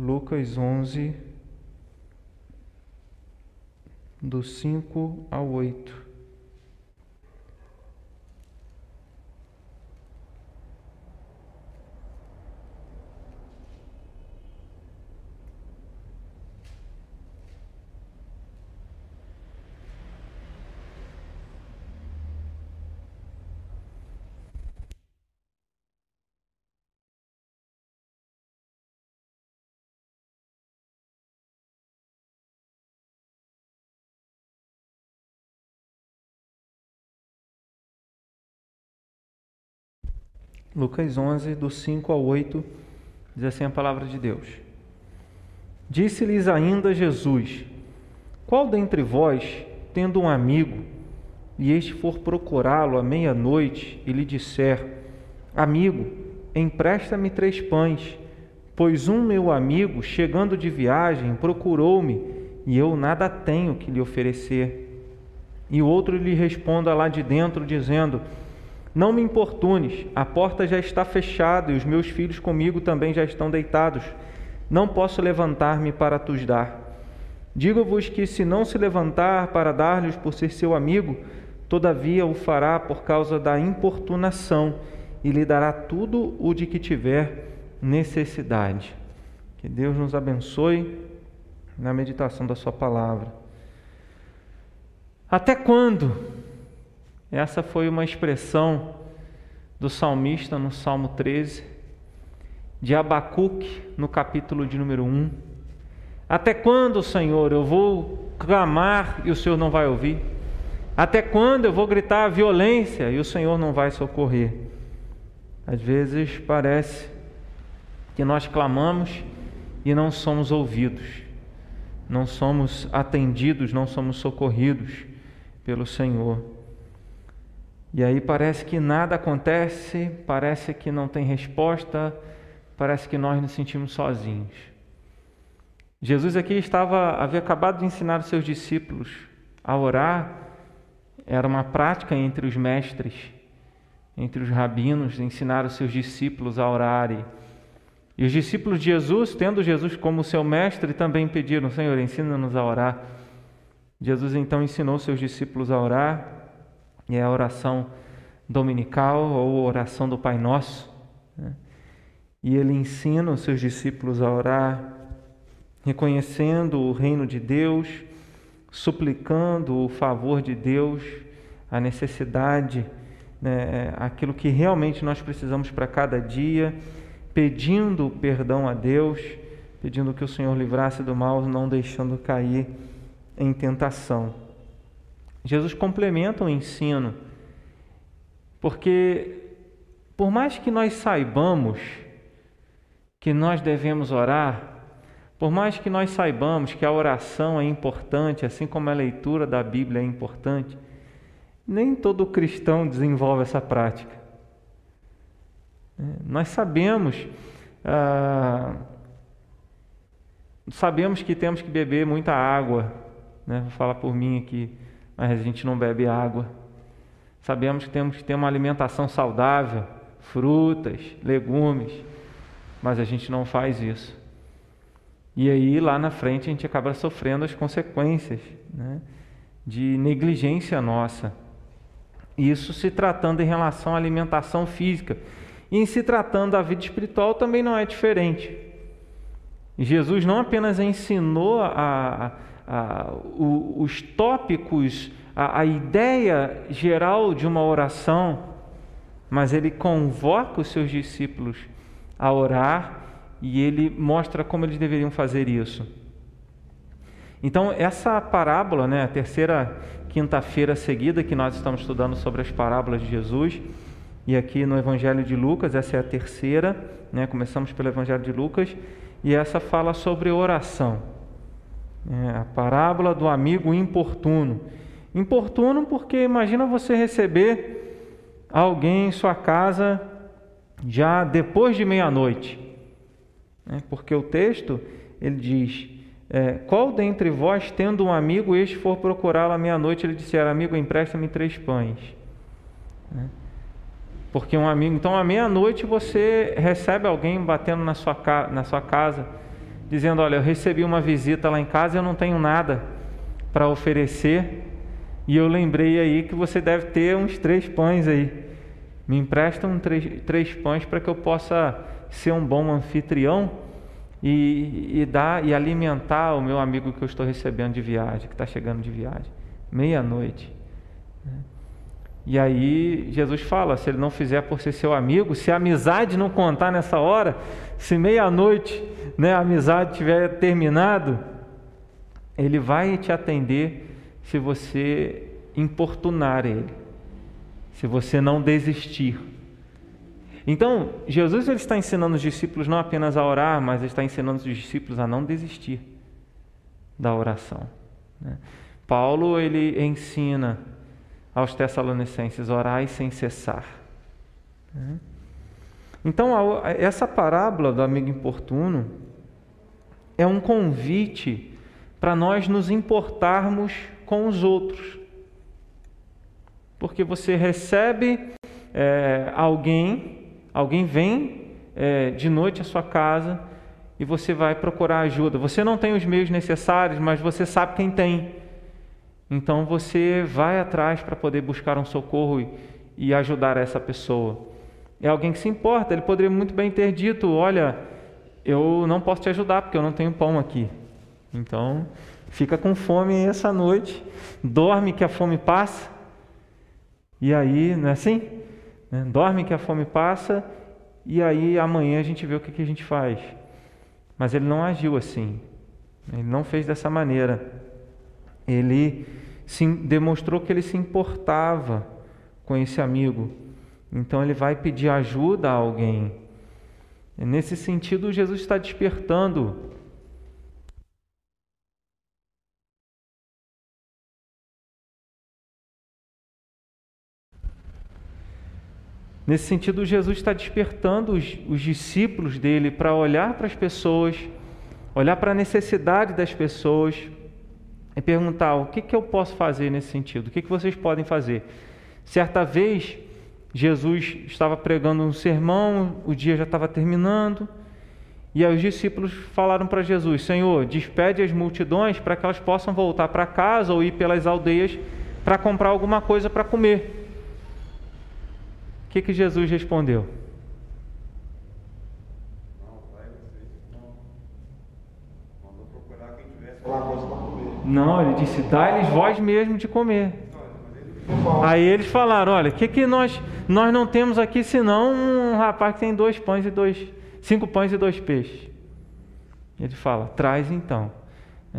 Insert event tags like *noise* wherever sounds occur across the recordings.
Lucas 11, do 5 ao 8. Lucas 11, do 5 ao 8, diz assim a palavra de Deus. Disse-lhes ainda Jesus: Qual dentre vós, tendo um amigo, e este for procurá-lo à meia-noite e lhe disser: Amigo, empresta-me três pães, pois um meu amigo, chegando de viagem, procurou-me e eu nada tenho que lhe oferecer. E o outro lhe responda lá de dentro, dizendo: não me importunes, a porta já está fechada e os meus filhos comigo também já estão deitados. Não posso levantar-me para tus dar. Digo-vos que, se não se levantar para dar-lhes por ser seu amigo, todavia o fará por causa da importunação e lhe dará tudo o de que tiver necessidade. Que Deus nos abençoe na meditação da Sua palavra. Até quando? Essa foi uma expressão do salmista no Salmo 13, de Abacuque no capítulo de número 1. Até quando, Senhor, eu vou clamar e o Senhor não vai ouvir? Até quando eu vou gritar violência e o Senhor não vai socorrer? Às vezes parece que nós clamamos e não somos ouvidos, não somos atendidos, não somos socorridos pelo Senhor. E aí parece que nada acontece, parece que não tem resposta, parece que nós nos sentimos sozinhos. Jesus aqui estava havia acabado de ensinar os seus discípulos a orar. Era uma prática entre os mestres, entre os rabinos, ensinar os seus discípulos a orarem. E os discípulos de Jesus, tendo Jesus como seu mestre, também pediram: Senhor, ensina-nos a orar. Jesus então ensinou seus discípulos a orar e é a oração dominical ou oração do Pai Nosso. Né? E ele ensina os seus discípulos a orar, reconhecendo o reino de Deus, suplicando o favor de Deus, a necessidade, né, aquilo que realmente nós precisamos para cada dia, pedindo perdão a Deus, pedindo que o Senhor livrasse do mal, não deixando cair em tentação. Jesus complementa o ensino, porque por mais que nós saibamos que nós devemos orar, por mais que nós saibamos que a oração é importante, assim como a leitura da Bíblia é importante, nem todo cristão desenvolve essa prática. É, nós sabemos, ah, sabemos que temos que beber muita água, né? vou falar por mim aqui mas a gente não bebe água. Sabemos que temos que ter uma alimentação saudável, frutas, legumes, mas a gente não faz isso. E aí lá na frente a gente acaba sofrendo as consequências né, de negligência nossa. Isso se tratando em relação à alimentação física. E em se tratando da vida espiritual também não é diferente. Jesus não apenas ensinou a, ah, os tópicos, a, a ideia geral de uma oração, mas ele convoca os seus discípulos a orar e ele mostra como eles deveriam fazer isso. Então, essa parábola, né, a terceira quinta-feira seguida que nós estamos estudando sobre as parábolas de Jesus, e aqui no Evangelho de Lucas, essa é a terceira, né, começamos pelo Evangelho de Lucas, e essa fala sobre oração. É, a parábola do amigo importuno. Importuno porque imagina você receber alguém em sua casa já depois de meia-noite. Né? Porque o texto ele diz: é, Qual dentre vós, tendo um amigo, este for procurá-lo à meia-noite, ele disser: Amigo, empresta-me três pães. Né? Porque um amigo, então à meia-noite você recebe alguém batendo na sua, na sua casa dizendo: Olha, eu recebi uma visita lá em casa eu não tenho nada para oferecer. E eu lembrei aí que você deve ter uns três pães aí. Me emprestam três, três pães para que eu possa ser um bom anfitrião e, e dar e alimentar o meu amigo que eu estou recebendo de viagem, que está chegando de viagem. Meia-noite. E aí Jesus fala: se ele não fizer por ser seu amigo, se a amizade não contar nessa hora, se meia-noite né, a amizade tiver terminado, ele vai te atender se você importunar ele, se você não desistir. Então, Jesus ele está ensinando os discípulos não apenas a orar, mas ele está ensinando os discípulos a não desistir da oração. Né? Paulo ele ensina aos Tessalonicenses orai sem cessar. Né? Então, essa parábola do amigo importuno é um convite para nós nos importarmos com os outros. Porque você recebe é, alguém, alguém vem é, de noite à sua casa e você vai procurar ajuda. Você não tem os meios necessários, mas você sabe quem tem. Então você vai atrás para poder buscar um socorro e, ajudar essa pessoa. É alguém que se importa. Ele poderia muito bem ter dito: Olha, eu não posso te ajudar porque eu não tenho pão aqui. Então, fica com fome essa noite, dorme que a fome passa. E aí, não é assim? Né? Dorme que a fome passa e aí amanhã a gente vê o que, que a gente faz. Mas ele não agiu assim. Ele não fez dessa maneira. Ele se, demonstrou que ele se importava com esse amigo. Então ele vai pedir ajuda a alguém. Nesse sentido, Jesus está despertando Nesse sentido, Jesus está despertando os, os discípulos dele para olhar para as pessoas, olhar para a necessidade das pessoas perguntar: o que, que eu posso fazer nesse sentido? O que, que vocês podem fazer? Certa vez, Jesus estava pregando um sermão, o dia já estava terminando, e aí os discípulos falaram para Jesus: Senhor, despede as multidões para que elas possam voltar para casa ou ir pelas aldeias para comprar alguma coisa para comer. O que, que Jesus respondeu? Não, ele disse: dá-lhes vós mesmo de comer. Aí eles falaram: olha, o que, que nós, nós não temos aqui senão um rapaz que tem dois pães e dois, cinco pães e dois peixes. Ele fala: traz então.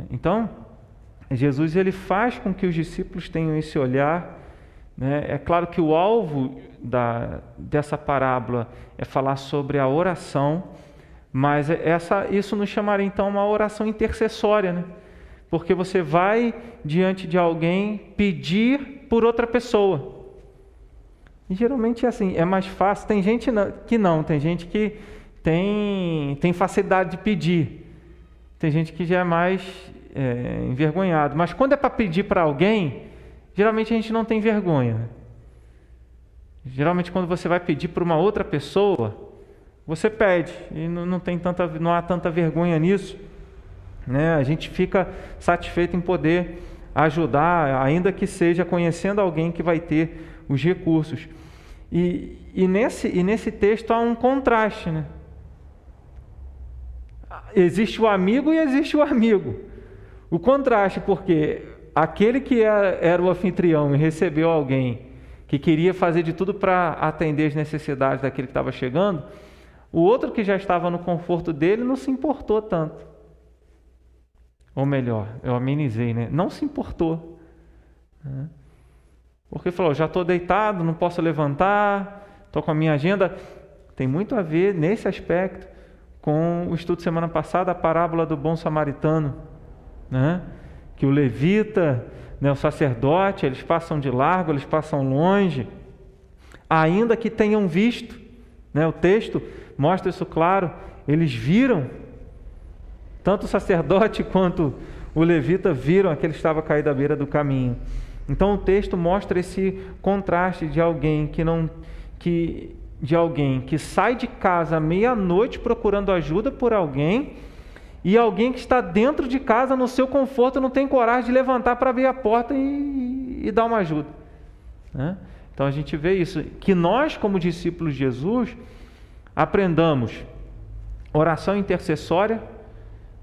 Então, Jesus ele faz com que os discípulos tenham esse olhar. Né? É claro que o alvo da, dessa parábola é falar sobre a oração, mas essa, isso nos chamaria então uma oração intercessória, né? Porque você vai diante de alguém pedir por outra pessoa. E geralmente é assim, é mais fácil. Tem gente que não, tem gente que tem, tem facilidade de pedir. Tem gente que já é mais é, envergonhado. Mas quando é para pedir para alguém, geralmente a gente não tem vergonha. Geralmente quando você vai pedir para uma outra pessoa, você pede e não, não, tem tanta, não há tanta vergonha nisso. Né? A gente fica satisfeito em poder ajudar, ainda que seja conhecendo alguém que vai ter os recursos. E, e, nesse, e nesse texto há um contraste. Né? Existe o amigo e existe o amigo. O contraste, porque aquele que era, era o anfitrião e recebeu alguém que queria fazer de tudo para atender as necessidades daquele que estava chegando, o outro que já estava no conforto dele não se importou tanto. Ou melhor, eu amenizei, né? Não se importou. Né? Porque falou, já estou deitado, não posso levantar, estou com a minha agenda. Tem muito a ver nesse aspecto com o estudo semana passada, a parábola do bom samaritano, né? que o levita, né, o sacerdote, eles passam de largo, eles passam longe, ainda que tenham visto, né, o texto mostra isso claro, eles viram tanto o sacerdote *laughs* quanto o levita viram que estava caído à beira do caminho. Então o texto mostra esse contraste de alguém que não que de alguém que sai de casa à meia-noite procurando ajuda por alguém e alguém que está dentro de casa, no seu conforto, não tem coragem de levantar para abrir a porta e, e dar uma ajuda. Né? Então a gente vê isso, que nós, como discípulos de Jesus, aprendamos oração intercessória,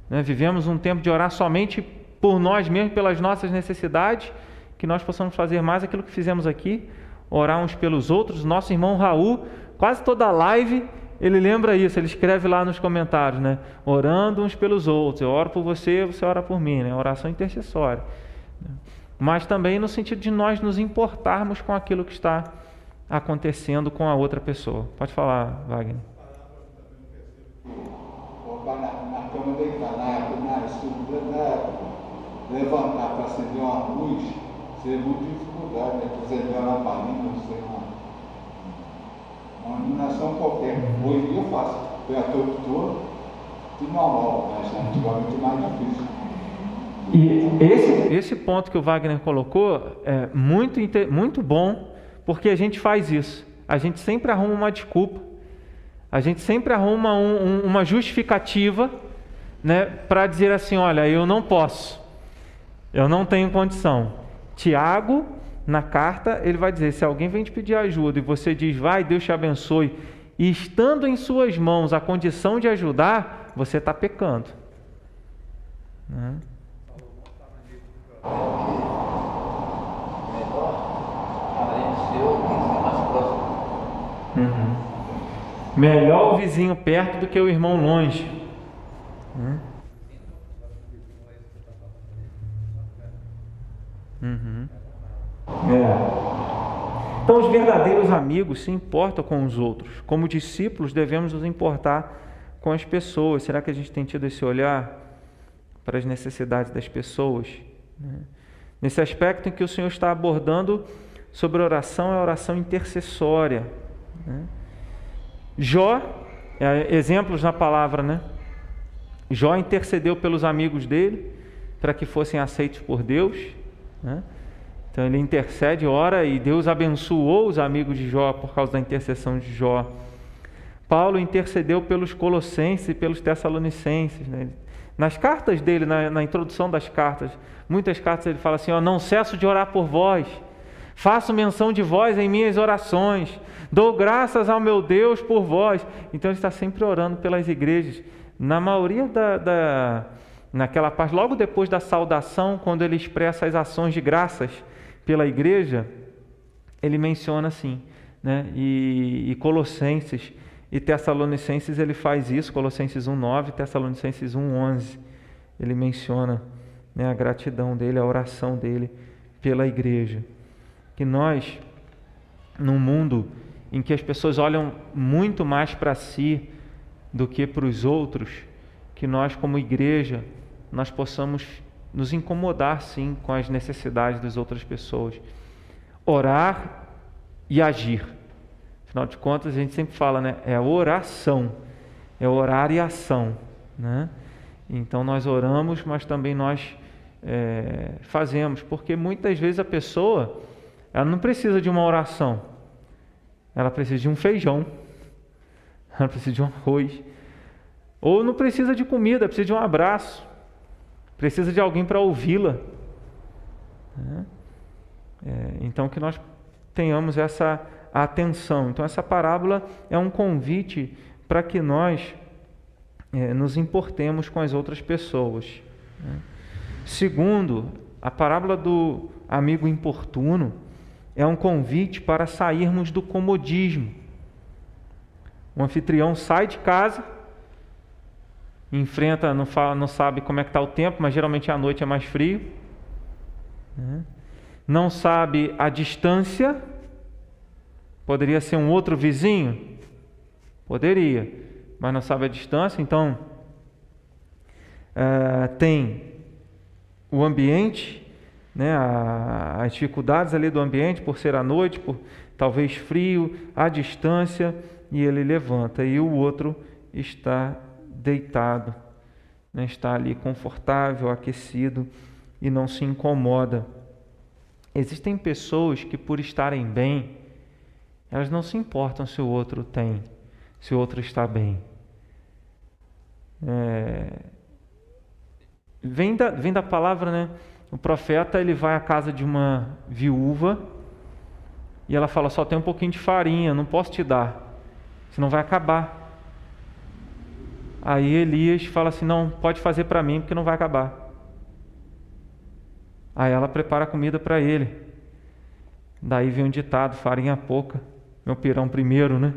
né? vivemos um tempo de orar somente por nós mesmos, pelas nossas necessidades, que nós possamos fazer mais aquilo que fizemos aqui, orar uns pelos outros. Nosso irmão Raul, quase toda live, ele lembra isso, ele escreve lá nos comentários, né? Orando uns pelos outros. Eu oro por você, você ora por mim, né? Oração intercessória. Mas também no sentido de nós nos importarmos com aquilo que está acontecendo com a outra pessoa. Pode falar, Wagner. Na cama deitar, na estrutura, levantar para acender uma luz, seria muito dificuldade, né? Acender uma lamparina, não sei uma iluminação qualquer. Hoje eu faço. Foi a todo todo, tudo normal, mas antigamente mais difícil. E esse, esse ponto que o Wagner colocou é muito, muito bom, porque a gente faz isso. A gente sempre arruma uma desculpa, a gente sempre arruma um, um, uma justificativa né, para dizer assim: olha, eu não posso, eu não tenho condição. Tiago na carta, ele vai dizer: se alguém vem te pedir ajuda e você diz, vai, Deus te abençoe, e estando em suas mãos a condição de ajudar, você está pecando. Né? Uhum. Melhor o vizinho perto do que o irmão longe. Uhum. Uhum. É. Então, os verdadeiros amigos se importam com os outros. Como discípulos, devemos nos importar com as pessoas. Será que a gente tem tido esse olhar para as necessidades das pessoas? Né? Nesse aspecto em que o Senhor está abordando sobre oração, é oração intercessória. Né? Jó, é, exemplos na palavra, né? Jó intercedeu pelos amigos dele para que fossem aceitos por Deus. Né? Então ele intercede, ora e Deus abençoou os amigos de Jó por causa da intercessão de Jó. Paulo intercedeu pelos colossenses e pelos tessalonicenses. Né? Nas cartas dele, na, na, introdução das cartas, muitas cartas ele fala assim: ó, Não cesso de orar por vós, faço menção de vós em minhas orações, dou graças ao meu Deus por vós. Então ele está sempre orando pelas igrejas. Na maioria da, da naquela parte, logo depois da saudação, quando ele expressa as ações de graças pela igreja, ele menciona assim, né? E, e Colossenses e Tessalonicenses ele faz isso, Colossenses 1:9, Tessalonicenses 1:11. Ele menciona né, a gratidão dele, a oração dele pela igreja. Que nós, num mundo em que as pessoas olham muito mais para si do que para os outros, que nós como igreja nós possamos nos incomodar sim com as necessidades das outras pessoas. Orar e agir. Afinal de contas, a gente sempre fala, né? É oração. É orar e ação. Né? Então nós oramos, mas também nós é, fazemos, porque muitas vezes a pessoa ela não precisa de uma oração, ela precisa de um feijão, ela precisa de um arroz, ou não precisa de comida, precisa de um abraço precisa de alguém para ouvi-la. Né? É, então, que nós tenhamos essa atenção. Então, essa parábola é um convite para que nós é, nos importemos com as outras pessoas. Né? Segundo, a parábola do amigo importuno é um convite para sairmos do comodismo. O anfitrião sai de casa enfrenta, não, fala, não sabe como é que está o tempo, mas geralmente à noite é mais frio. Né? Não sabe a distância. Poderia ser um outro vizinho? Poderia, mas não sabe a distância. Então, uh, tem o ambiente, né, a, as dificuldades ali do ambiente, por ser à noite, por talvez frio, a distância, e ele levanta. E o outro está deitado, né? está ali confortável, aquecido e não se incomoda. Existem pessoas que, por estarem bem, elas não se importam se o outro tem, se o outro está bem. É, vem da, vem da palavra, né? O profeta ele vai à casa de uma viúva e ela fala: só tem um pouquinho de farinha, não posso te dar, senão vai acabar. Aí Elias fala assim: não, pode fazer para mim porque não vai acabar. Aí ela prepara a comida para ele. Daí vem um ditado: farinha pouca, meu pirão primeiro, né?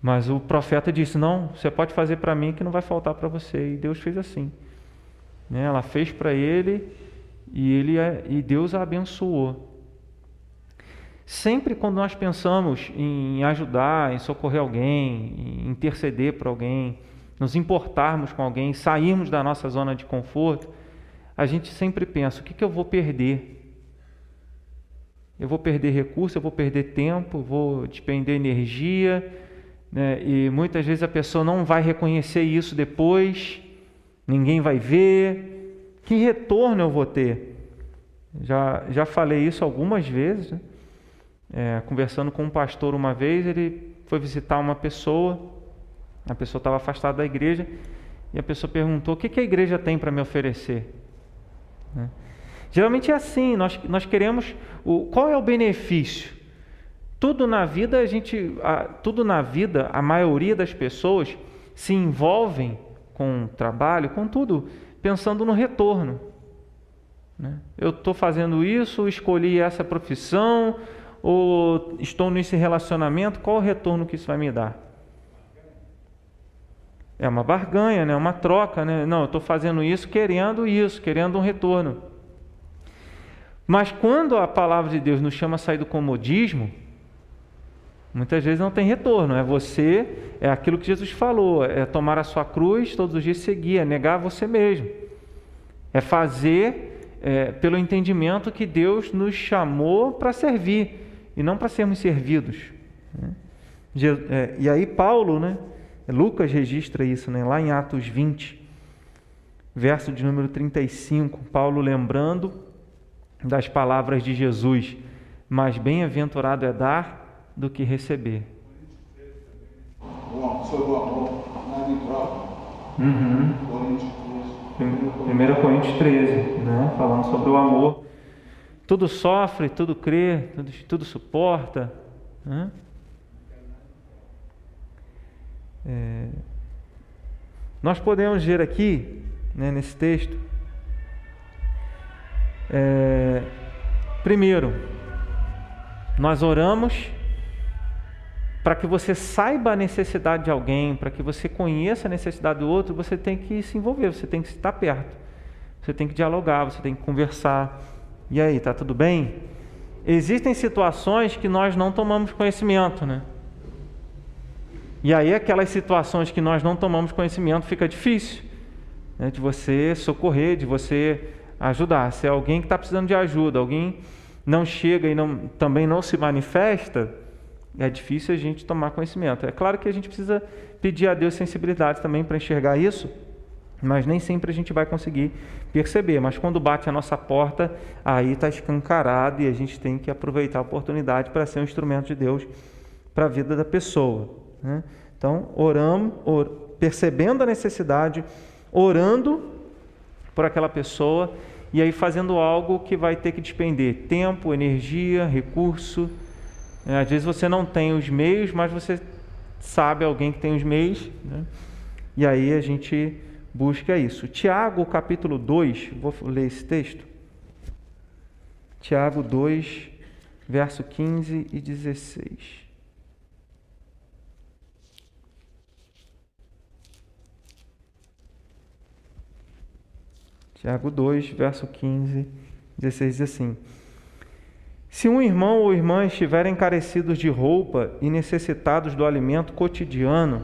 Mas o profeta disse: Não, você pode fazer para mim que não vai faltar para você. E Deus fez assim. Né? Ela fez para ele e, ele, e Deus a abençoou. Sempre quando nós pensamos em ajudar, em socorrer alguém, em interceder por alguém, nos importarmos com alguém, sairmos da nossa zona de conforto, a gente sempre pensa: o que, que eu vou perder? Eu vou perder recurso, eu vou perder tempo, vou despender energia, né? e muitas vezes a pessoa não vai reconhecer isso depois, ninguém vai ver. Que retorno eu vou ter? Já, já falei isso algumas vezes. Né? É, conversando com um pastor uma vez, ele foi visitar uma pessoa, a pessoa estava afastada da igreja, e a pessoa perguntou: O que, que a igreja tem para me oferecer? Né? Geralmente é assim, nós, nós queremos. O, qual é o benefício? Tudo na vida, a gente. A, tudo na vida, a maioria das pessoas se envolvem com o trabalho, com tudo, pensando no retorno. Né? Eu estou fazendo isso, escolhi essa profissão, ou estou nesse relacionamento, qual o retorno que isso vai me dar? É uma barganha, né? uma troca. Né? Não, eu estou fazendo isso querendo isso, querendo um retorno. Mas quando a palavra de Deus nos chama a sair do comodismo, muitas vezes não tem retorno. É você, é aquilo que Jesus falou, é tomar a sua cruz todos os dias seguir, é negar você mesmo. É fazer é, pelo entendimento que Deus nos chamou para servir e não para sermos servidos. Né? É, e aí Paulo, né? Lucas registra isso, né? lá em Atos 20, verso de número 35, Paulo lembrando das palavras de Jesus, mas bem-aventurado é dar do que receber. Uhum. 1 Coríntios 13, né? falando sobre o amor. Tudo sofre, tudo crê, tudo, tudo suporta. Né? É, nós podemos ver aqui, né, nesse texto, é, primeiro, nós oramos para que você saiba a necessidade de alguém, para que você conheça a necessidade do outro, você tem que se envolver, você tem que estar perto, você tem que dialogar, você tem que conversar. E aí, tá tudo bem? Existem situações que nós não tomamos conhecimento, né? E aí, aquelas situações que nós não tomamos conhecimento, fica difícil né, de você socorrer, de você ajudar. Se é alguém que está precisando de ajuda, alguém não chega e não, também não se manifesta, é difícil a gente tomar conhecimento. É claro que a gente precisa pedir a Deus sensibilidade também para enxergar isso, mas nem sempre a gente vai conseguir perceber. Mas quando bate a nossa porta, aí está escancarado e a gente tem que aproveitar a oportunidade para ser um instrumento de Deus para a vida da pessoa. Né? Então, oramos, or, percebendo a necessidade, orando por aquela pessoa e aí fazendo algo que vai ter que despender tempo, energia, recurso. É, às vezes você não tem os meios, mas você sabe alguém que tem os meios. Né? E aí a gente busca isso. Tiago, capítulo 2, vou ler esse texto. Tiago 2, verso 15 e 16. Tiago 2, verso 15, 16 diz assim: Se um irmão ou irmã estiverem carecidos de roupa e necessitados do alimento cotidiano,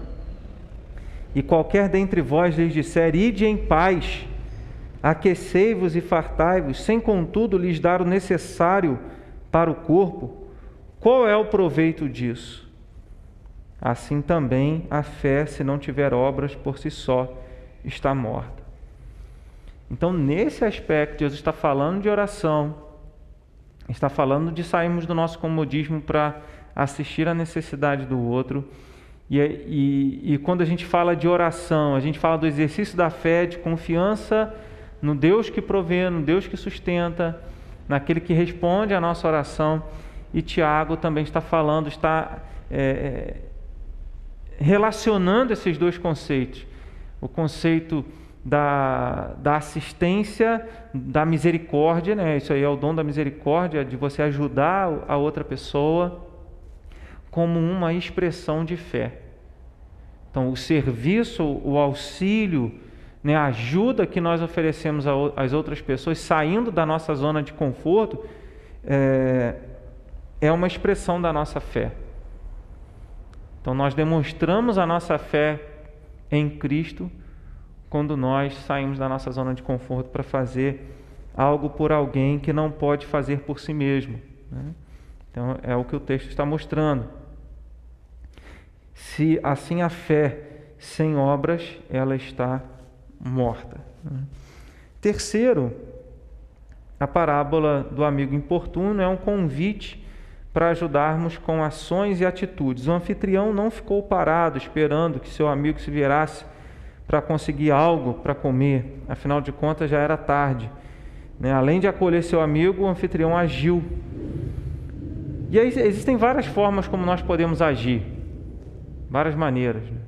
e qualquer dentre vós lhes disser: Ide em paz, aquecei-vos e fartai-vos, sem contudo lhes dar o necessário para o corpo, qual é o proveito disso? Assim também a fé, se não tiver obras por si só, está morta. Então, nesse aspecto, Jesus está falando de oração, está falando de sairmos do nosso comodismo para assistir à necessidade do outro. E, e, e, quando a gente fala de oração, a gente fala do exercício da fé, de confiança no Deus que provê, no Deus que sustenta, naquele que responde à nossa oração. E Tiago também está falando, está é, relacionando esses dois conceitos. O conceito da, da assistência, da misericórdia, né? isso aí é o dom da misericórdia, de você ajudar a outra pessoa, como uma expressão de fé. Então, o serviço, o auxílio, né, a ajuda que nós oferecemos às outras pessoas, saindo da nossa zona de conforto, é, é uma expressão da nossa fé. Então, nós demonstramos a nossa fé em Cristo quando nós saímos da nossa zona de conforto para fazer algo por alguém que não pode fazer por si mesmo. Né? Então, é o que o texto está mostrando. Se assim a fé sem obras, ela está morta. Né? Terceiro, a parábola do amigo importuno é um convite para ajudarmos com ações e atitudes. O anfitrião não ficou parado esperando que seu amigo se virasse para conseguir algo para comer, afinal de contas já era tarde. Né? Além de acolher seu amigo, o anfitrião agiu. E aí existem várias formas como nós podemos agir, várias maneiras. Né?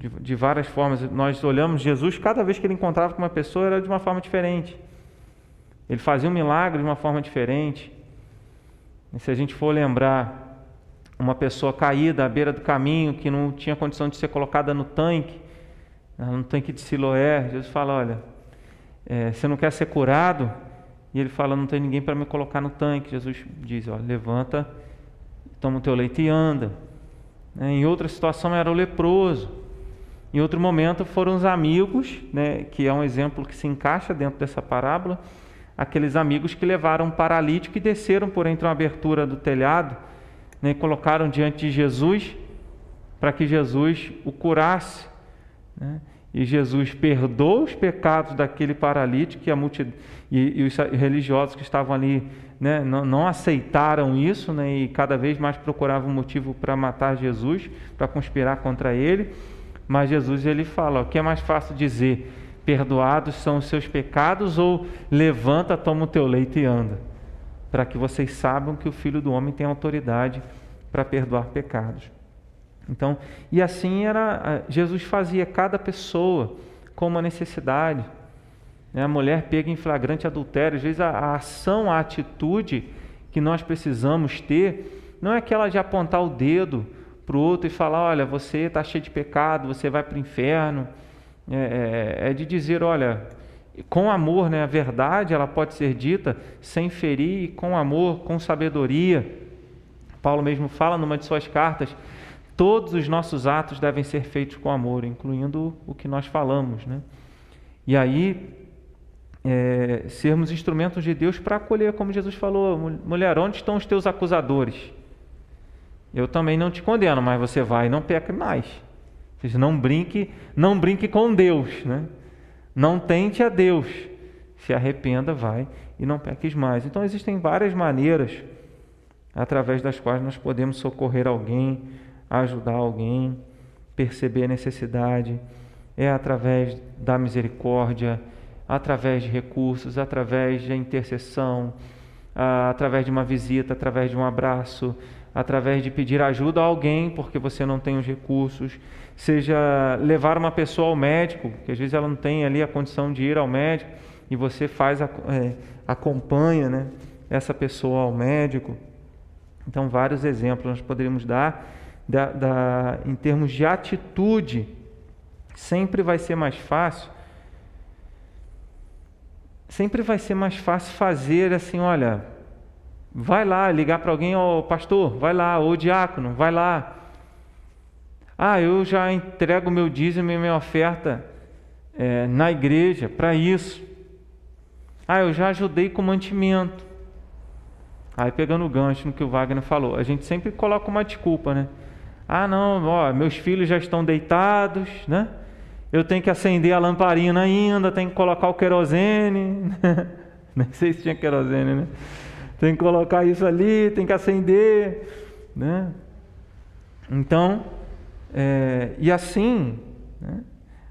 De, de várias formas. Nós olhamos Jesus, cada vez que ele encontrava com uma pessoa, era de uma forma diferente. Ele fazia um milagre de uma forma diferente. E se a gente for lembrar uma pessoa caída à beira do caminho, que não tinha condição de ser colocada no tanque, no tanque de Siloé, Jesus fala: Olha, é, você não quer ser curado? E ele fala: Não tem ninguém para me colocar no tanque. Jesus diz: Olha, levanta, toma o teu leite e anda. Né, em outra situação era o leproso. Em outro momento foram os amigos, né, que é um exemplo que se encaixa dentro dessa parábola aqueles amigos que levaram um paralítico e desceram por entre uma abertura do telhado né, e colocaram diante de Jesus para que Jesus o curasse. Né? E Jesus perdoou os pecados daquele paralítico e, e, e os religiosos que estavam ali né, não, não, aceitaram isso né, e cada vez mais procuravam motivo para matar Jesus, para conspirar contra ele. Mas Jesus ele fala: o que é mais fácil dizer? perdoados são os seus pecados, ou levanta, toma o teu leito e anda, para que vocês saibam que o Filho do Homem tem autoridade para perdoar pecados. Então, e assim era, Jesus fazia cada pessoa com uma necessidade. Né? A mulher pega em flagrante adultério, às vezes a, a ação, a atitude que nós precisamos ter, não é aquela de apontar o dedo para o outro e falar: olha, você está cheio de pecado, você vai para o inferno é, é, é de dizer, olha, com amor, né? A verdade ela pode ser dita sem ferir, com amor, com sabedoria. Paulo mesmo fala numa de suas cartas: todos os nossos atos devem ser feitos com amor, incluindo o que nós falamos, né? E aí é, sermos instrumentos de Deus para acolher, como Jesus falou, mulher, onde estão os teus acusadores? Eu também não te condeno, mas você vai e não peca mais não brinque, não brinque com Deus, né? Não tente a Deus. Se arrependa, vai e não peques mais. Então existem várias maneiras através das quais nós podemos socorrer alguém, ajudar alguém, perceber a necessidade. É através da misericórdia, através de recursos, através da intercessão, através de uma visita, através de um abraço, através de pedir ajuda a alguém porque você não tem os recursos seja levar uma pessoa ao médico, que às vezes ela não tem ali a condição de ir ao médico, e você faz, é, acompanha né, essa pessoa ao médico. Então, vários exemplos nós poderíamos dar da, da, em termos de atitude. Sempre vai ser mais fácil. Sempre vai ser mais fácil fazer assim, olha, vai lá ligar para alguém, ó pastor, vai lá, ou diácono, vai lá, ah, eu já entrego meu dízimo e minha oferta é, na igreja para isso. Ah, eu já ajudei com mantimento. Aí pegando o gancho no que o Wagner falou, a gente sempre coloca uma desculpa, né? Ah, não, ó, meus filhos já estão deitados, né? Eu tenho que acender a lamparina ainda, tenho que colocar o querosene. *laughs* Nem sei se tinha querosene, né? Tem que colocar isso ali, tem que acender, né? Então, é, e assim, né,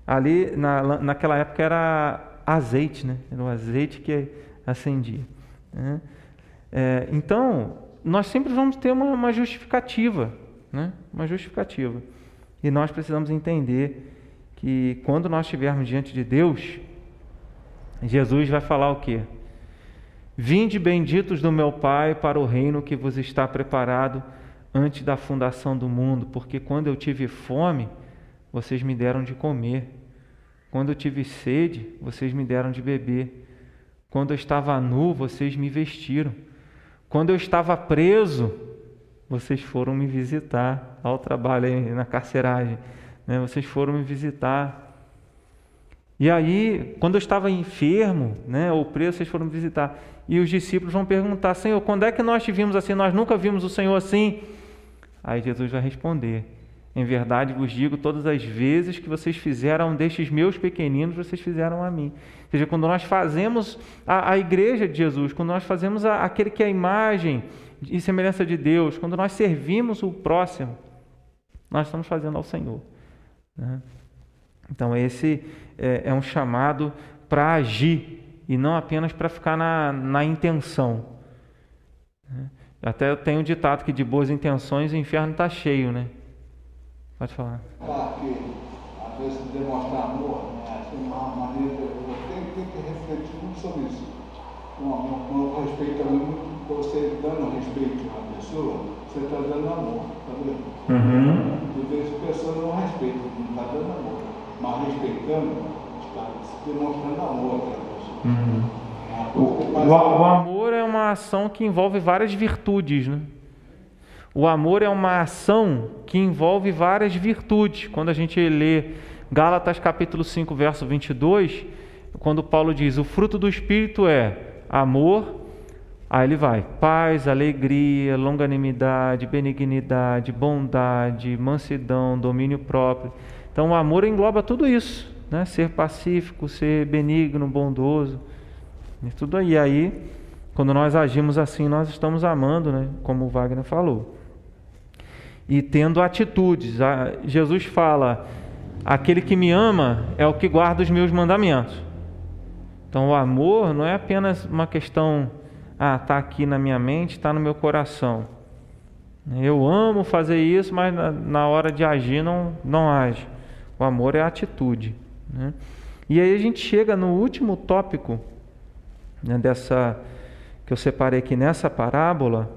ali na, naquela época era azeite, né? Era o azeite que acendia. Né? É, então, nós sempre vamos ter uma, uma justificativa, né? Uma justificativa. E nós precisamos entender que quando nós estivermos diante de Deus, Jesus vai falar o quê? Vinde benditos do meu Pai para o reino que vos está preparado antes da fundação do mundo, porque quando eu tive fome, vocês me deram de comer. Quando eu tive sede, vocês me deram de beber. Quando eu estava nu, vocês me vestiram. Quando eu estava preso, vocês foram me visitar ao trabalho aí na carceragem. Né? Vocês foram me visitar. E aí, quando eu estava enfermo, né, ou preso, vocês foram me visitar. E os discípulos vão perguntar: Senhor, quando é que nós te vimos assim? Nós nunca vimos o Senhor assim. Aí Jesus vai responder: Em verdade vos digo, todas as vezes que vocês fizeram destes meus pequeninos, vocês fizeram a mim. Ou seja, quando nós fazemos a, a igreja de Jesus, quando nós fazemos a, aquele que é a imagem e semelhança de Deus, quando nós servimos o próximo, nós estamos fazendo ao Senhor. Né? Então, esse é, é um chamado para agir e não apenas para ficar na, na intenção. Né? Até tenho um ditado que de boas intenções o inferno está cheio, né? Pode falar. Claro que, às vezes, demonstrar amor, né? assim, uma maneira, tenho, tenho que refletir muito sobre isso. Com respeito muito, você dando respeito a uma pessoa, você está dando amor, tá vendo? Uhum. Às vezes a pessoa não respeita, não está dando amor, mas respeitando, está demonstrando amor àquela pessoa. Uhum. O, o, amor é uma ação que envolve várias virtudes, né? O amor é uma ação que envolve várias virtudes. Quando a gente lê Gálatas capítulo 5, verso 22, quando Paulo diz: "O fruto do espírito é amor, Aí ele vai: paz, alegria, longanimidade, benignidade, bondade, mansidão, domínio próprio. Então o amor engloba tudo isso, né? Ser pacífico, ser benigno, bondoso. Tudo aí. aí, quando nós agimos assim, nós estamos amando, né? como o Wagner falou. E tendo atitudes. Jesus fala: aquele que me ama é o que guarda os meus mandamentos. Então, o amor não é apenas uma questão, ah, está aqui na minha mente, está no meu coração. Eu amo fazer isso, mas na, hora de agir não, não age. O amor é a atitude. Né? E aí a gente chega no último tópico né, dessa que eu separei aqui nessa parábola,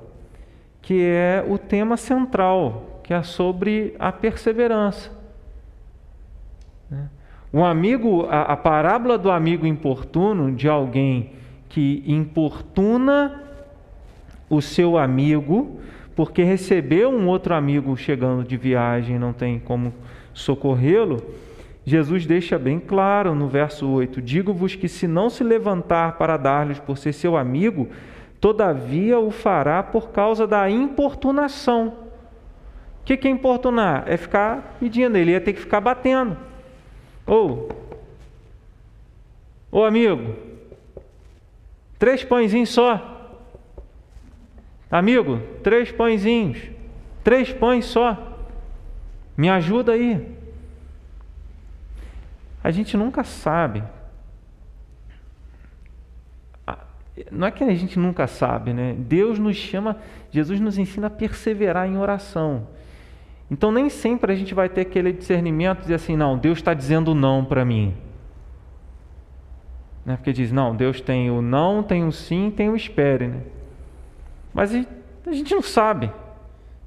que é o tema central, que é sobre a perseverança. Né. Um amigo, a, a parábola do amigo importuno, de alguém que importuna o seu amigo, porque recebeu um outro amigo chegando de viagem, não tem como socorrê-lo, Jesus deixa bem claro no verso 8: Digo-vos que se não se levantar para dar-lhes por ser seu amigo, todavia o fará por causa da importunação. O que é importunar? É ficar pedindo, ele ia ter que ficar batendo. Ou, ô amigo, três pãezinhos só. Amigo, três pãezinhos, três pães só. Me ajuda aí. A gente nunca sabe. Não é que a gente nunca sabe, né? Deus nos chama, Jesus nos ensina a perseverar em oração. Então nem sempre a gente vai ter aquele discernimento de assim, não, Deus está dizendo não para mim. Né? Porque diz, não, Deus tem o não, tem o sim, tem o espere. Né? Mas a gente não sabe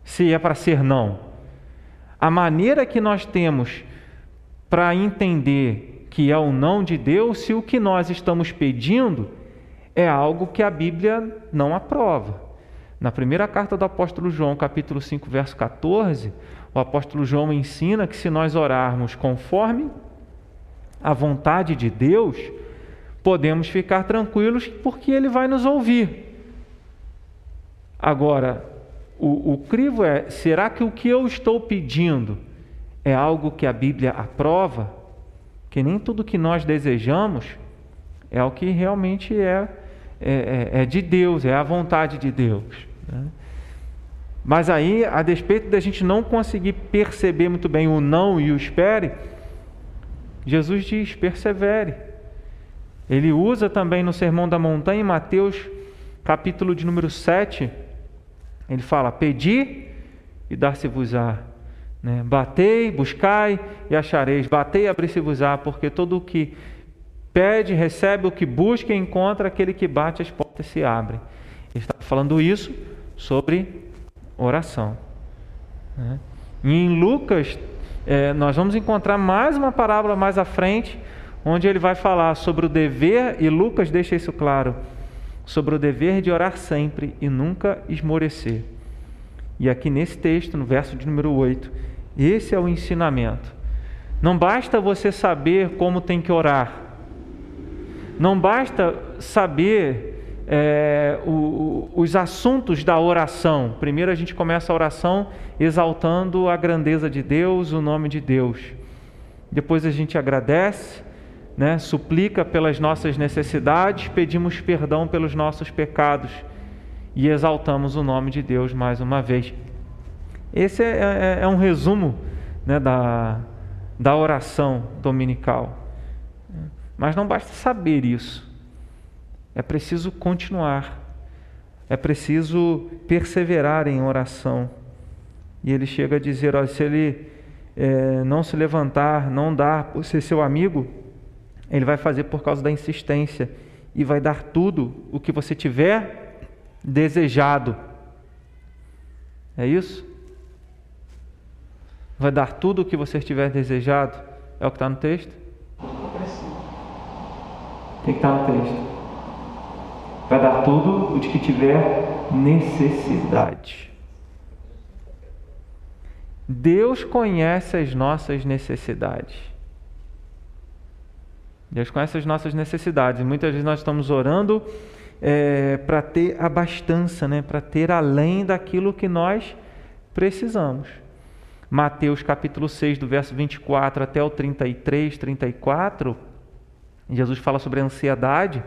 se é para ser não. A maneira que nós temos para entender que é o não de Deus se o que nós estamos pedindo é algo que a Bíblia não aprova. Na primeira carta do apóstolo João, capítulo 5, verso 14, o apóstolo João ensina que se nós orarmos conforme a vontade de Deus, podemos ficar tranquilos porque ele vai nos ouvir. Agora, o, o crivo é: será que o que eu estou pedindo é algo que a Bíblia aprova, que nem tudo que nós desejamos é o que realmente é, é, é, é de Deus, é a vontade de Deus. Né? Mas aí, a despeito da gente não conseguir perceber muito bem o não e o espere, Jesus diz: persevere. Ele usa também no Sermão da Montanha, em Mateus, capítulo de número 7, ele fala: Pedi e dar-se-vos-á. Né? Batei, buscai e achareis. Batei abri-se-vos-á, porque todo o que pede, recebe, o que busca e encontra, aquele que bate, as portas se abrem. Ele está falando isso sobre oração. Né? E em Lucas, é, nós vamos encontrar mais uma parábola mais à frente, onde ele vai falar sobre o dever, e Lucas deixa isso claro, sobre o dever de orar sempre e nunca esmorecer. E aqui nesse texto, no verso de número 8, esse é o ensinamento. Não basta você saber como tem que orar, não basta saber é, o, os assuntos da oração. Primeiro a gente começa a oração exaltando a grandeza de Deus, o nome de Deus. Depois a gente agradece, né, suplica pelas nossas necessidades, pedimos perdão pelos nossos pecados e exaltamos o nome de Deus mais uma vez. Esse é, é, é um resumo né, da, da oração dominical. Mas não basta saber isso, é preciso continuar, é preciso perseverar em oração. E ele chega a dizer: ó, se ele é, não se levantar, não dar por ser seu amigo, ele vai fazer por causa da insistência e vai dar tudo o que você tiver desejado. É isso? Vai dar tudo o que você tiver desejado? É o que está no texto? O que está no texto? Vai dar tudo o que tiver necessidade. Deus conhece as nossas necessidades. Deus conhece as nossas necessidades. Muitas vezes nós estamos orando é, para ter abastança, né? para ter além daquilo que nós precisamos. Mateus capítulo 6, do verso 24 até o 33, 34, Jesus fala sobre a ansiedade.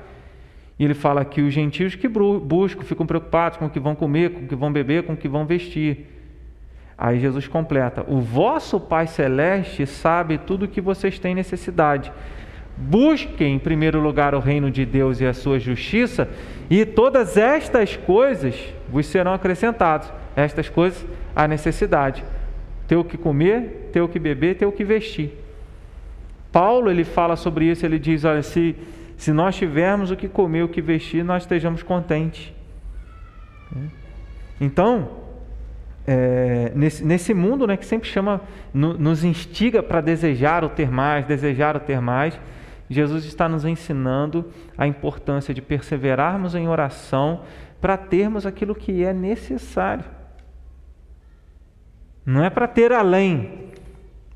E ele fala que os gentios que buscam ficam preocupados com o que vão comer, com o que vão beber, com o que vão vestir. Aí Jesus completa: O vosso Pai Celeste sabe tudo o que vocês têm necessidade. Busquem em primeiro lugar o reino de Deus e a sua justiça, e todas estas coisas vos serão acrescentadas. Estas coisas, a necessidade. Ter o que comer, ter o que beber, ter o que vestir. Paulo ele fala sobre isso, ele diz: olha, se, se nós tivermos o que comer, o que vestir, nós estejamos contentes. Então, é, nesse, nesse mundo né, que sempre chama, no, nos instiga para desejar o ter mais, desejar o ter mais, Jesus está nos ensinando a importância de perseverarmos em oração para termos aquilo que é necessário. Não é para ter além.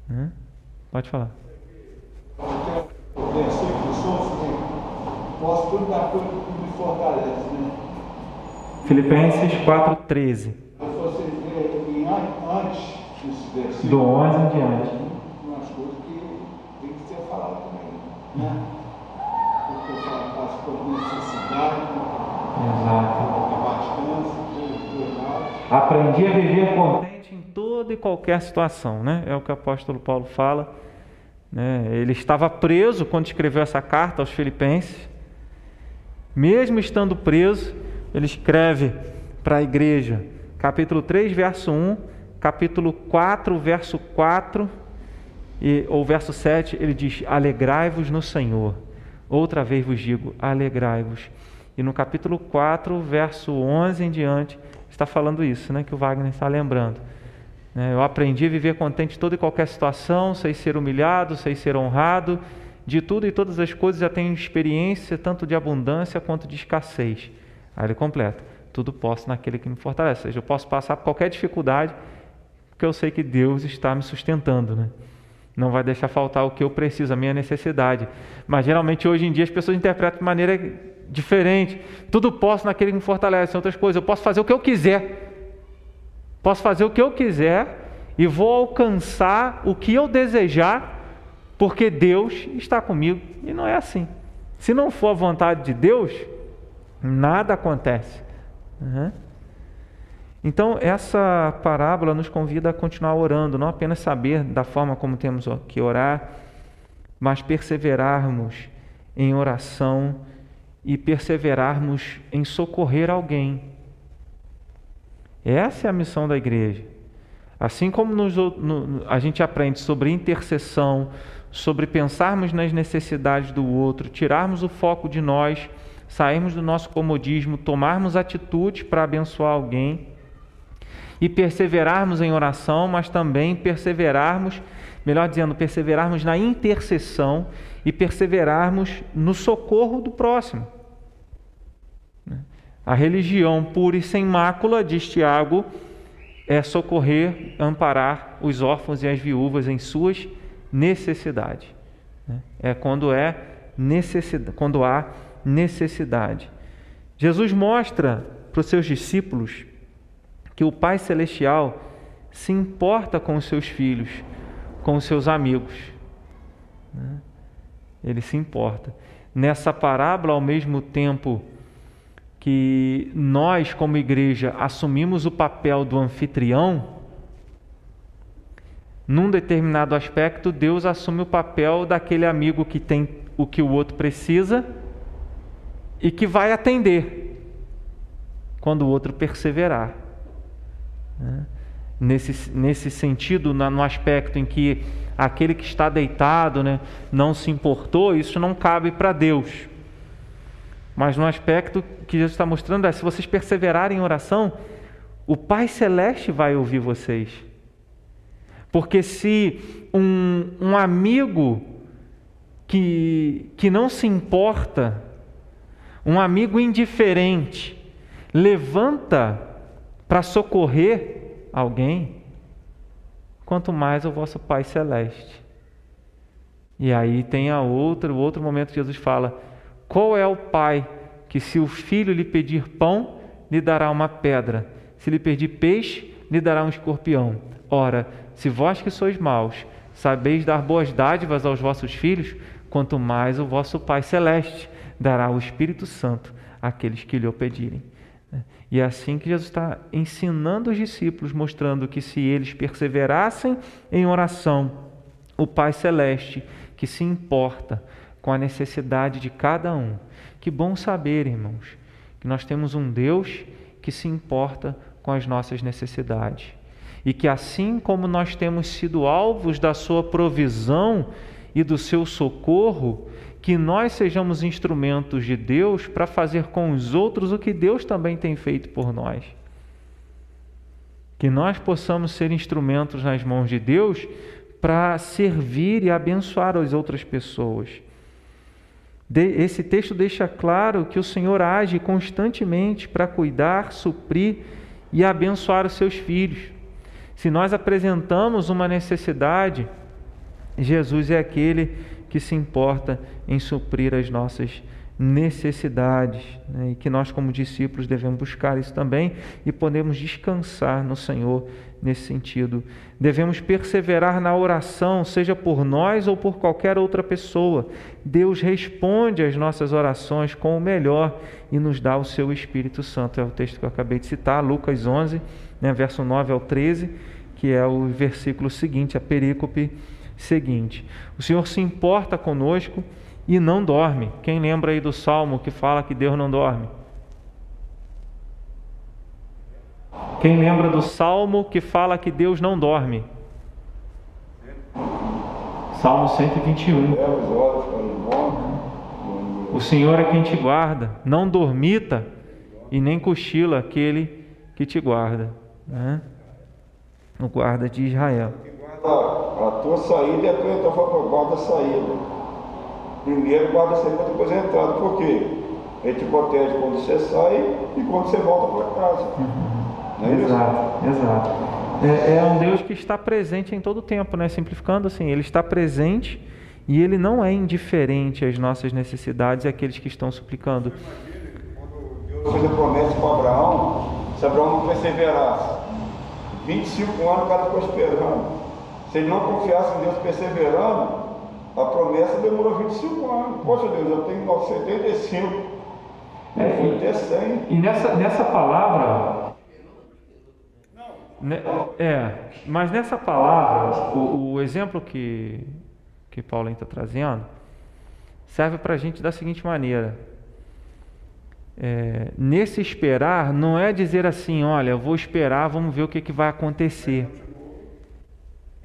Né? Pode falar. Posso tudo daquilo que me fortalece, né? Filipenses 4,13. Do 11 em diante. Umas coisas que tem que ser falado também. Né? Porque eu faço por necessidade, Exato. Aprendi a viver contente em toda e qualquer situação, né? É o que o apóstolo Paulo fala. Né? Ele estava preso quando escreveu essa carta aos Filipenses. Mesmo estando preso, ele escreve para a igreja, capítulo 3, verso 1, capítulo 4, verso 4, e, ou verso 7, ele diz: Alegrai-vos no Senhor. Outra vez vos digo: alegrai-vos. E no capítulo 4, verso 11 em diante, está falando isso, né, que o Wagner está lembrando. Né, eu aprendi a viver contente em toda e qualquer situação, sei ser humilhado, sei ser honrado. De tudo e todas as coisas já tenho experiência tanto de abundância quanto de escassez. Aí ele completa: tudo posso naquele que me fortalece. Ou seja, eu posso passar por qualquer dificuldade, porque eu sei que Deus está me sustentando, né? Não vai deixar faltar o que eu preciso, a minha necessidade. Mas geralmente hoje em dia as pessoas interpretam de maneira diferente. Tudo posso naquele que me fortalece, outras coisas. Eu posso fazer o que eu quiser. Posso fazer o que eu quiser e vou alcançar o que eu desejar, porque Deus está comigo. E não é assim. Se não for a vontade de Deus, nada acontece. Uhum. Então, essa parábola nos convida a continuar orando, não apenas saber da forma como temos que orar, mas perseverarmos em oração e perseverarmos em socorrer alguém. Essa é a missão da igreja. Assim como nos, no, a gente aprende sobre intercessão, sobre pensarmos nas necessidades do outro, tirarmos o foco de nós, sairmos do nosso comodismo, tomarmos atitudes para abençoar alguém e perseverarmos em oração, mas também perseverarmos, melhor dizendo, perseverarmos na intercessão e perseverarmos no socorro do próximo. A religião pura e sem mácula, diz Tiago, é socorrer, amparar os órfãos e as viúvas em suas necessidades. É quando é necessidade, quando há necessidade. Jesus mostra para os seus discípulos que o Pai Celestial se importa com os seus filhos, com os seus amigos. Né? Ele se importa. Nessa parábola, ao mesmo tempo que nós, como igreja, assumimos o papel do anfitrião, num determinado aspecto, Deus assume o papel daquele amigo que tem o que o outro precisa e que vai atender quando o outro perseverar. Né? Nesse, nesse sentido, no aspecto em que aquele que está deitado né, não se importou, isso não cabe para Deus. Mas no aspecto que Jesus está mostrando é: se vocês perseverarem em oração, o Pai Celeste vai ouvir vocês. Porque se um, um amigo que, que não se importa, um amigo indiferente, levanta para socorrer alguém, quanto mais o vosso Pai Celeste. E aí tem a outra, o outro momento que Jesus fala: Qual é o pai que, se o filho lhe pedir pão, lhe dará uma pedra? Se lhe pedir peixe, lhe dará um escorpião? Ora, se vós que sois maus, sabeis dar boas dádivas aos vossos filhos, quanto mais o vosso Pai Celeste dará o Espírito Santo àqueles que lhe o pedirem. E é assim que Jesus está ensinando os discípulos, mostrando que se eles perseverassem em oração, o Pai Celeste, que se importa com a necessidade de cada um. Que bom saber, irmãos, que nós temos um Deus que se importa com as nossas necessidades. E que assim como nós temos sido alvos da sua provisão e do seu socorro, que nós sejamos instrumentos de Deus para fazer com os outros o que Deus também tem feito por nós. Que nós possamos ser instrumentos nas mãos de Deus para servir e abençoar as outras pessoas. Esse texto deixa claro que o Senhor age constantemente para cuidar, suprir e abençoar os seus filhos. Se nós apresentamos uma necessidade, Jesus é aquele que se importa em suprir as nossas necessidades, né? e que nós, como discípulos, devemos buscar isso também e podemos descansar no Senhor nesse sentido. Devemos perseverar na oração, seja por nós ou por qualquer outra pessoa. Deus responde às nossas orações com o melhor e nos dá o seu Espírito Santo. É o texto que eu acabei de citar, Lucas 11, né, verso 9 ao 13, que é o versículo seguinte, a perícope seguinte: O Senhor se importa conosco e não dorme. Quem lembra aí do salmo que fala que Deus não dorme? Quem lembra do salmo que fala que Deus não dorme? Salmo 121. O Senhor é quem te guarda, não dormita e nem cochila aquele que te guarda. Né? O guarda de Israel a tua saída e a tua entrada. Fala, guarda a saída. Primeiro guarda a saída, depois a entrada. Por quê? Ele te protege quando você sai e quando você volta para casa. Uhum. É exato, exato. É, é, um Deus que está presente em todo o tempo, né? Simplificando assim, ele está presente e ele não é indiferente às nossas necessidades e àqueles que estão suplicando. Quando Deus fez a promessa para Abraão, se Abraão não perseverasse, 25 anos o cara ficou esperando. Se ele não confiasse em Deus perseverando, a promessa demorou 25 anos. Poxa Deus, eu tenho 75. É, foi até 100. E nessa, nessa palavra. Né, é, mas nessa palavra, o, o exemplo que, que Paulo está trazendo, serve para a gente da seguinte maneira: é, nesse esperar, não é dizer assim, olha, eu vou esperar, vamos ver o que, que vai acontecer.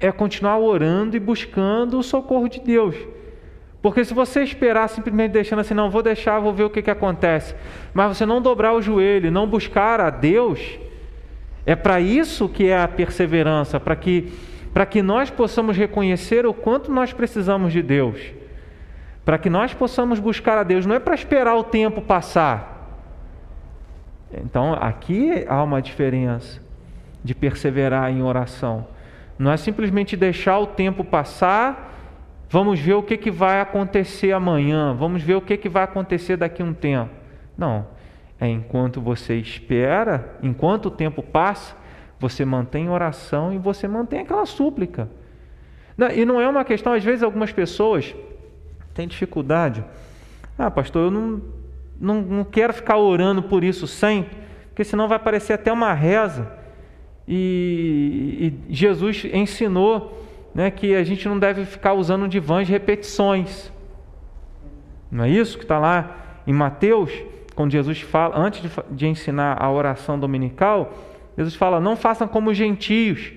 É continuar orando e buscando o socorro de Deus. Porque se você esperar simplesmente deixando assim, não, vou deixar, vou ver o que, que acontece, mas você não dobrar o joelho, não buscar a Deus, é para isso que é a perseverança, para que, para que nós possamos reconhecer o quanto nós precisamos de Deus, para que nós possamos buscar a Deus, não é para esperar o tempo passar. Então aqui há uma diferença de perseverar em oração. Não é simplesmente deixar o tempo passar Vamos ver o que, que vai acontecer amanhã, vamos ver o que, que vai acontecer daqui a um tempo. Não. É enquanto você espera, enquanto o tempo passa, você mantém oração e você mantém aquela súplica. E não é uma questão, às vezes algumas pessoas têm dificuldade. Ah, pastor, eu não, não, não quero ficar orando por isso sempre, porque senão vai parecer até uma reza. E, e Jesus ensinou né, que a gente não deve ficar usando de vãs repetições. Não é isso que está lá em Mateus, quando Jesus fala, antes de, de ensinar a oração dominical, Jesus fala: não façam como os gentios,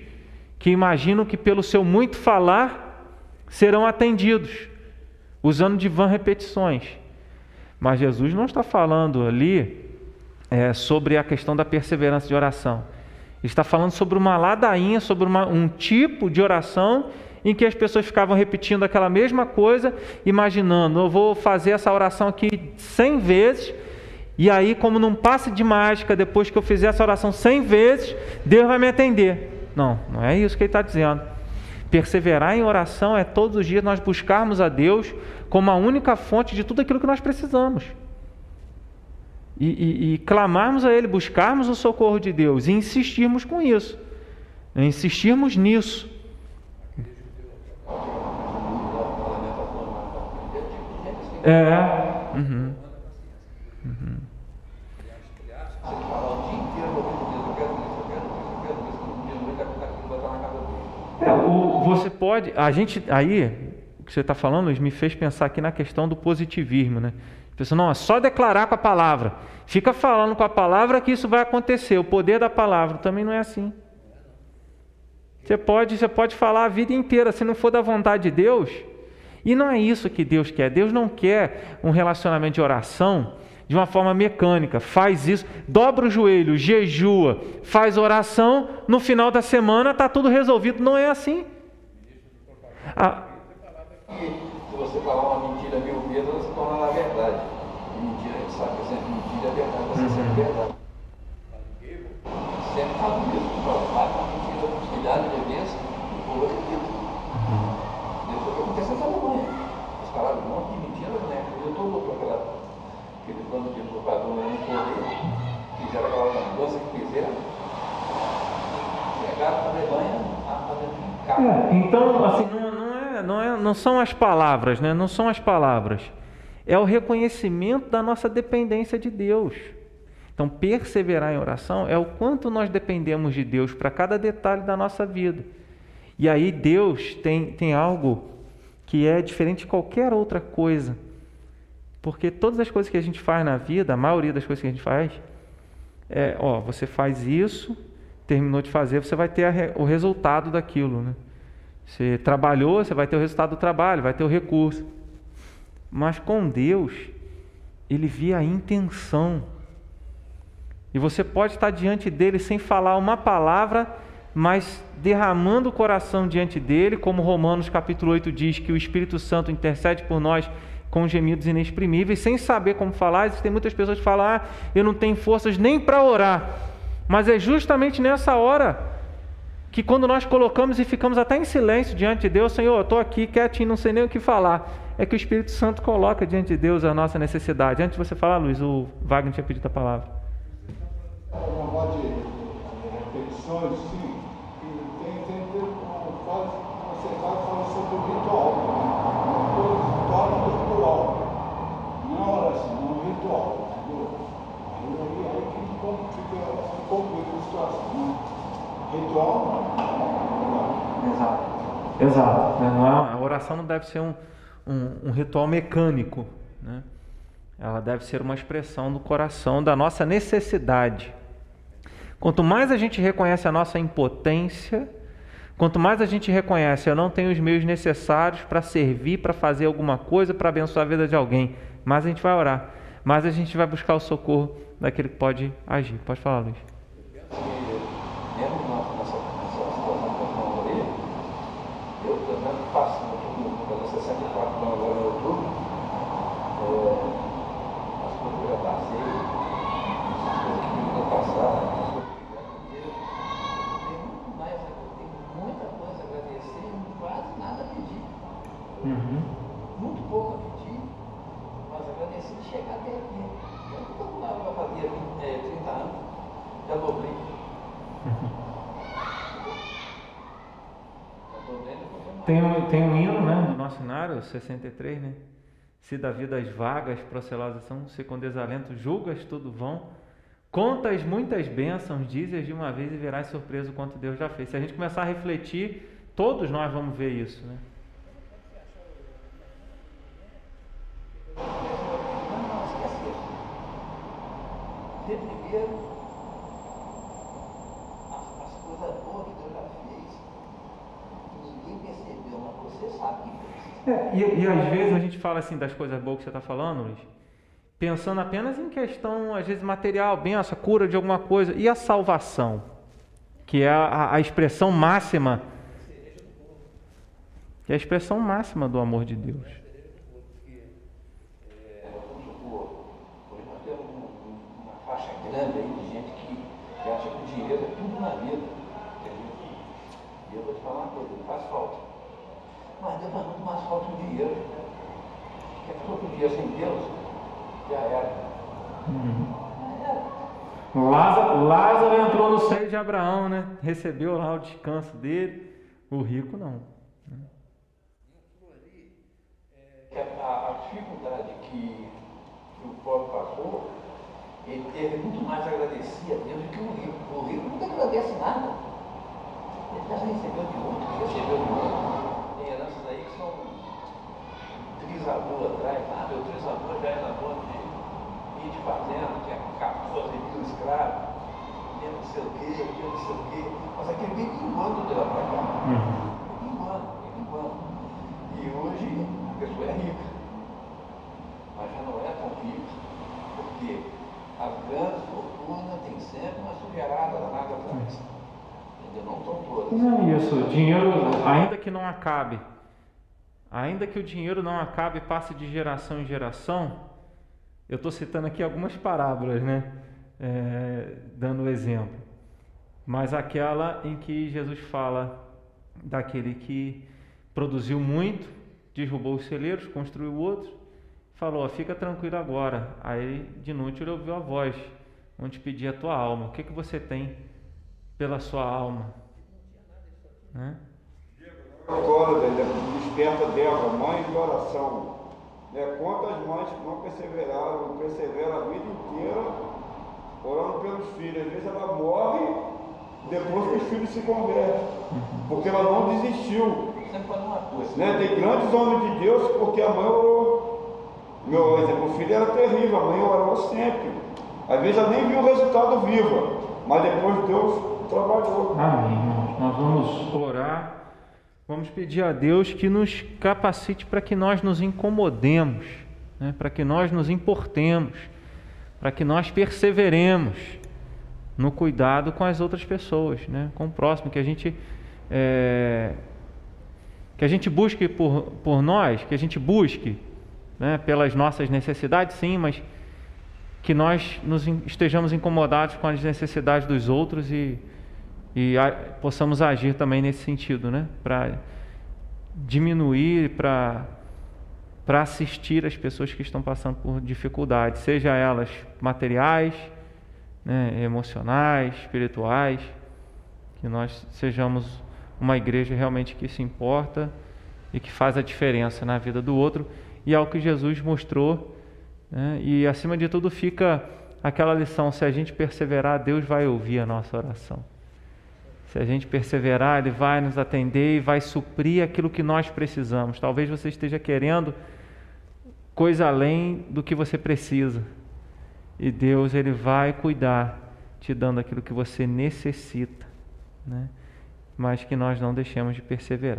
que imaginam que pelo seu muito falar serão atendidos, usando de vãs repetições. Mas Jesus não está falando ali é, sobre a questão da perseverança de oração está falando sobre uma ladainha, sobre uma, um tipo de oração em que as pessoas ficavam repetindo aquela mesma coisa, imaginando, eu vou fazer essa oração aqui cem vezes, e aí, como num passe de mágica, depois que eu fizer essa oração cem vezes, Deus vai me atender. Não, não é isso que ele está dizendo. Perseverar em oração é todos os dias nós buscarmos a Deus como a única fonte de tudo aquilo que nós precisamos e, e, e clamarmos a Ele, buscarmos o socorro de Deus e insistirmos com isso, insistirmos nisso. É. Uhum. É, você pode. A gente. Aí, o que você está falando, me fez pensar aqui na questão do positivismo, né? A pessoa, não, é só declarar com a palavra. Fica falando com a palavra que isso vai acontecer. O poder da palavra também não é assim. Você pode, você pode falar a vida inteira, se não for da vontade de Deus. E não é isso que Deus quer. Deus não quer um relacionamento de oração de uma forma mecânica. Faz isso, dobra o joelho, jejua, faz oração, no final da semana está tudo resolvido. Não é assim. Ah, se você falar uma mentira mil vezes, ela se torna na verdade. E mentira, a gente sabe que é sempre mentira é verdade, você uhum. sempre verdade. Sempre fala isso, faz uma mentira com milhares de vezes, o povo acredita. É o que acontece na Alemanha. Os falaram um monte de mentira, né? Eu estou louco aquela, aquele plano de propaganda no poder, fizeram aquela mudança que fizeram, chegaram na Alemanha a fazer é, então, assim, não, não, é, não, são as palavras, né? não são as palavras. É o reconhecimento da nossa dependência de Deus. Então, perseverar em oração é o quanto nós dependemos de Deus para cada detalhe da nossa vida. E aí, Deus tem, tem algo que é diferente de qualquer outra coisa. Porque todas as coisas que a gente faz na vida, a maioria das coisas que a gente faz, é, ó, você faz isso, terminou de fazer, você vai ter o resultado daquilo. Né? Você trabalhou, você vai ter o resultado do trabalho, vai ter o recurso. Mas com Deus, Ele via a intenção. E você pode estar diante dele sem falar uma palavra, mas derramando o coração diante dele, como Romanos capítulo 8 diz que o Espírito Santo intercede por nós com gemidos inexprimíveis, sem saber como falar. Existem muitas pessoas que falam: ah, eu não tenho forças nem para orar. Mas é justamente nessa hora que quando nós colocamos e ficamos até em silêncio diante de Deus, Senhor, eu estou aqui quietinho, não sei nem o que falar. É que o Espírito Santo coloca diante de Deus a nossa necessidade. Antes de você falar, Luiz, o Wagner tinha pedido a palavra. Uma de repetições, sim. Tem, tem, tem, você vai falar sobre o ritual. Torna ritual. Não é oração, não é ritual. Entendeu? Aí, aí, aí que fica concluída a situação. Né? Ritual Exato. Exato. Né? Não é, a oração não deve ser um, um, um ritual mecânico. Né? Ela deve ser uma expressão do coração, da nossa necessidade. Quanto mais a gente reconhece a nossa impotência, quanto mais a gente reconhece, eu não tenho os meios necessários para servir, para fazer alguma coisa, para abençoar a vida de alguém, mais a gente vai orar, mais a gente vai buscar o socorro daquele que pode agir. Pode falar, Luiz. Tem um, tem um hino né, do nosso cenário, 63, né? Se da vida as vagas procelosas são, se com desalento julgas tudo vão, contas muitas bênçãos, dizes de uma vez e verás surpreso quanto Deus já fez. Se a gente começar a refletir, todos nós vamos ver isso, né? primeiro as, as coisas boas que Deus já fez, ninguém percebeu, mas você sabe que fez. É, e, e às vezes a gente fala assim das coisas boas que você está falando, Luiz, pensando apenas em questão, às vezes, material, benção, cura de alguma coisa, e a salvação, que é a, a expressão máxima, que é a expressão máxima do amor de Deus. grande aí de gente que, que acha que o dinheiro é tudo na vida. Entendeu? E eu vou te falar uma coisa, não faz falta. Mas Deus faz muito mais falta o dinheiro. Porque a dinheiro sem Deus já era. Uhum. Lázaro, Lázaro entrou no seio de Abraão, né? Recebeu lá o descanso dele. O rico não. A, a dificuldade que, que o pobre passou ele teve muito mais agradecer a Deus do que o rico. O rico nunca agradece nada. Ele já recebeu de outro, recebeu de outro. Tem heranças aí que são trisavô atrás, ah, meu trisavô já era dono de, de fazenda, tinha 14 mil escravos, tinha não sei o quê, tinha não sei o quê. Mas aquele veio minguando de lá para cá. Uhum. Minguando, minguando. E hoje a pessoa é rica, mas já não é tão rica, porque a grande fortuna tem sempre uma sujeirada danada atrás. Entendeu? Não estão todas. Não é isso. Dinheiro, ainda que não acabe, ainda que o dinheiro não acabe e passe de geração em geração, eu estou citando aqui algumas parábolas, né? É, dando exemplo. Mas aquela em que Jesus fala daquele que produziu muito, derrubou os celeiros, construiu outros falou: Fica tranquilo agora. Aí de noite ele ouviu a voz, onde pedia a tua alma: O que, que você tem pela sua alma? Né? Agora, desperta dela, mãe de oração. Né? Quantas mães que não perseveraram, não perseveram a vida inteira orando pelos filhos. Às vezes ela morre depois que os filhos se convertem, porque ela não desistiu. Né? Tem grandes homens de Deus porque a mãe orou. Meu exemplo, o filho era terrível, a mãe orava sempre. Às vezes ela nem viu o resultado viva, mas depois Deus trabalhou. Amém, irmãos. Nós vamos orar, vamos pedir a Deus que nos capacite para que nós nos incomodemos, né? para que nós nos importemos, para que nós perseveremos no cuidado com as outras pessoas, né? com o próximo, que a gente. É, que a gente busque por, por nós, que a gente busque né, pelas nossas necessidades, sim, mas que nós nos estejamos incomodados com as necessidades dos outros e, e a, possamos agir também nesse sentido, né, para diminuir, para para assistir as pessoas que estão passando por dificuldades, seja elas materiais, né, emocionais, espirituais, que nós sejamos uma igreja realmente que se importa e que faz a diferença na vida do outro e ao que Jesus mostrou. Né? E acima de tudo fica aquela lição: se a gente perseverar, Deus vai ouvir a nossa oração. Se a gente perseverar, Ele vai nos atender e vai suprir aquilo que nós precisamos. Talvez você esteja querendo coisa além do que você precisa. E Deus, Ele vai cuidar, te dando aquilo que você necessita. Né? Mas que nós não deixemos de perseverar.